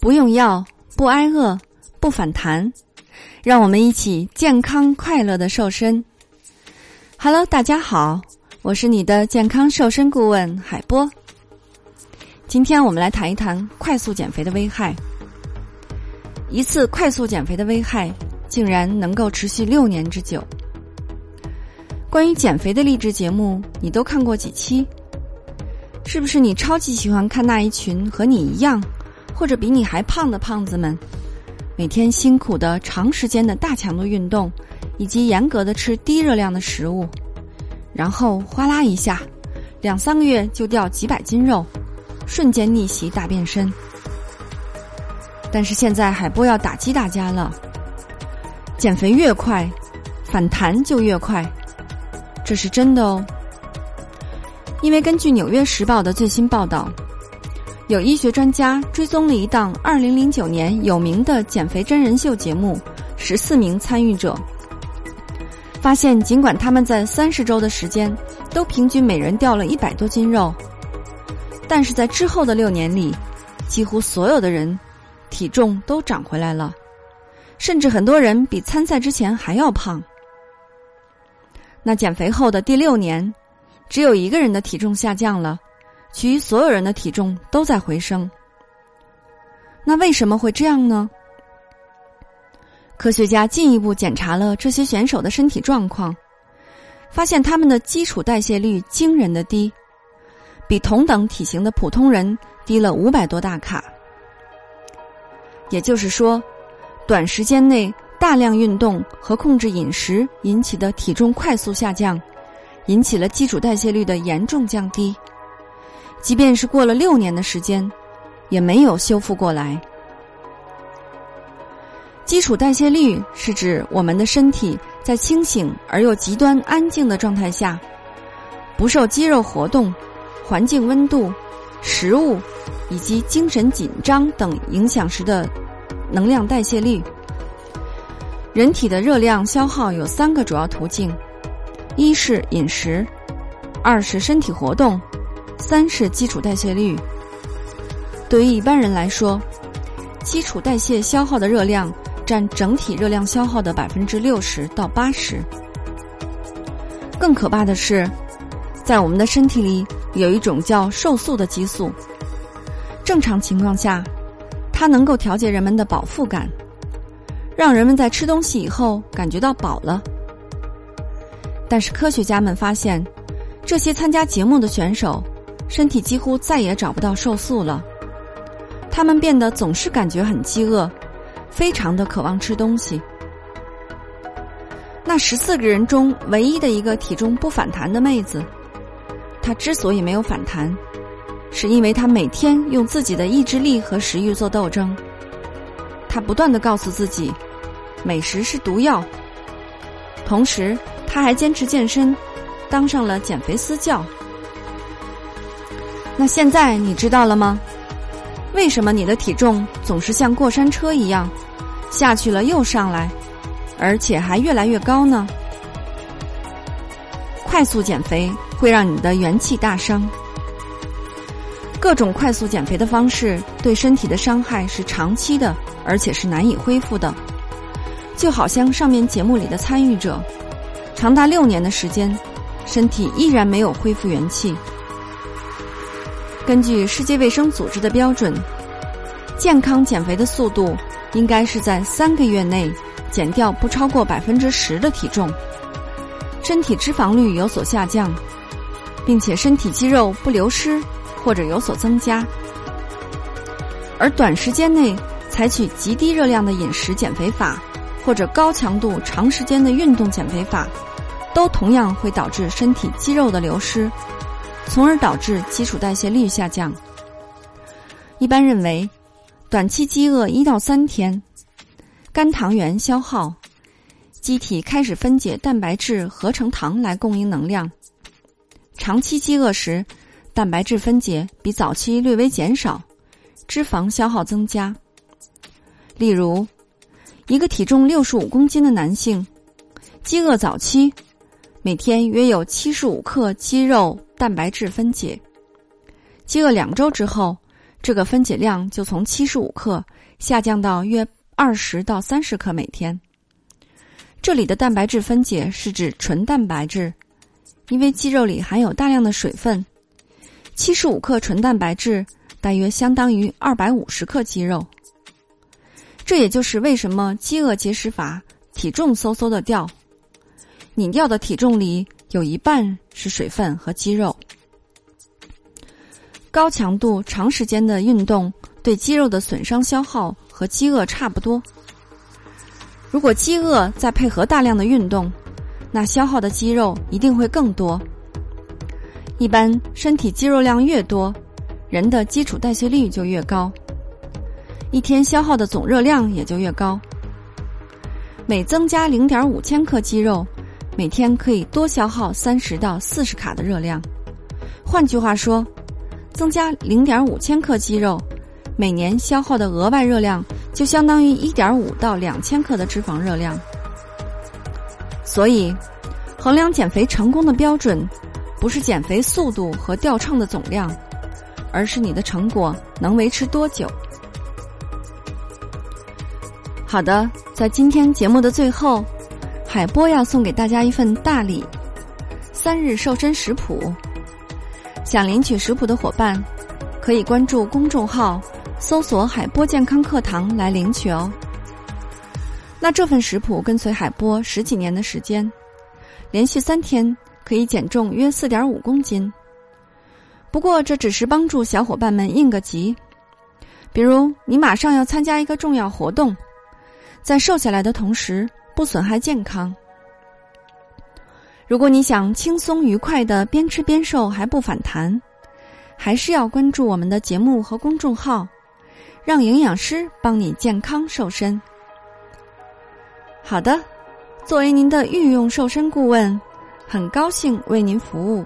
不用药，不挨饿，不反弹，让我们一起健康快乐的瘦身。Hello，大家好，我是你的健康瘦身顾问海波。今天我们来谈一谈快速减肥的危害。一次快速减肥的危害，竟然能够持续六年之久。关于减肥的励志节目，你都看过几期？是不是你超级喜欢看那一群和你一样？或者比你还胖的胖子们，每天辛苦的长时间的大强度运动，以及严格的吃低热量的食物，然后哗啦一下，两三个月就掉几百斤肉，瞬间逆袭大变身。但是现在海波要打击大家了，减肥越快，反弹就越快，这是真的哦。因为根据《纽约时报》的最新报道。有医学专家追踪了一档2009年有名的减肥真人秀节目，十四名参与者发现，尽管他们在三十周的时间都平均每人掉了一百多斤肉，但是在之后的六年里，几乎所有的人体重都长回来了，甚至很多人比参赛之前还要胖。那减肥后的第六年，只有一个人的体重下降了。其余所有人的体重都在回升，那为什么会这样呢？科学家进一步检查了这些选手的身体状况，发现他们的基础代谢率惊人的低，比同等体型的普通人低了五百多大卡。也就是说，短时间内大量运动和控制饮食引起的体重快速下降，引起了基础代谢率的严重降低。即便是过了六年的时间，也没有修复过来。基础代谢率是指我们的身体在清醒而又极端安静的状态下，不受肌肉活动、环境温度、食物以及精神紧张等影响时的能量代谢率。人体的热量消耗有三个主要途径：一是饮食，二是身体活动。三是基础代谢率。对于一般人来说，基础代谢消耗的热量占整体热量消耗的百分之六十到八十。更可怕的是，在我们的身体里有一种叫瘦素的激素。正常情况下，它能够调节人们的饱腹感，让人们在吃东西以后感觉到饱了。但是科学家们发现，这些参加节目的选手。身体几乎再也找不到瘦素了，他们变得总是感觉很饥饿，非常的渴望吃东西。那十四个人中唯一的一个体重不反弹的妹子，她之所以没有反弹，是因为她每天用自己的意志力和食欲做斗争。她不断的告诉自己，美食是毒药。同时，她还坚持健身，当上了减肥私教。那现在你知道了吗？为什么你的体重总是像过山车一样，下去了又上来，而且还越来越高呢？快速减肥会让你的元气大伤。各种快速减肥的方式对身体的伤害是长期的，而且是难以恢复的。就好像上面节目里的参与者，长达六年的时间，身体依然没有恢复元气。根据世界卫生组织的标准，健康减肥的速度应该是在三个月内减掉不超过百分之十的体重，身体脂肪率有所下降，并且身体肌肉不流失或者有所增加。而短时间内采取极低热量的饮食减肥法，或者高强度长时间的运动减肥法，都同样会导致身体肌肉的流失。从而导致基础代谢率下降。一般认为，短期饥饿一到三天，肝糖原消耗，机体开始分解蛋白质合成糖来供应能量。长期饥饿时，蛋白质分解比早期略微减少，脂肪消耗增加。例如，一个体重六十五公斤的男性，饥饿早期。每天约有七十五克肌肉蛋白质分解，饥饿两周之后，这个分解量就从七十五克下降到约二十到三十克每天。这里的蛋白质分解是指纯蛋白质，因为肌肉里含有大量的水分。七十五克纯蛋白质大约相当于二百五十克肌肉。这也就是为什么饥饿节食法体重嗖嗖的掉，你掉的体重里有一半是水分和肌肉。高强度长时间的运动对肌肉的损伤消耗和饥饿差不多。如果饥饿再配合大量的运动，那消耗的肌肉一定会更多。一般身体肌肉量越多，人的基础代谢率就越高，一天消耗的总热量也就越高。每增加零点五千克肌肉，每天可以多消耗三十到四十卡的热量。换句话说，增加零点五千克肌肉，每年消耗的额外热量。就相当于一点五到两千克的脂肪热量，所以衡量减肥成功的标准，不是减肥速度和掉秤的总量，而是你的成果能维持多久。好的，在今天节目的最后，海波要送给大家一份大礼——三日瘦身食谱。想领取食谱的伙伴，可以关注公众号。搜索“海波健康课堂”来领取哦。那这份食谱跟随海波十几年的时间，连续三天可以减重约四点五公斤。不过这只是帮助小伙伴们应个急，比如你马上要参加一个重要活动，在瘦下来的同时不损害健康。如果你想轻松愉快的边吃边瘦还不反弹，还是要关注我们的节目和公众号。让营养师帮你健康瘦身。好的，作为您的御用瘦身顾问，很高兴为您服务。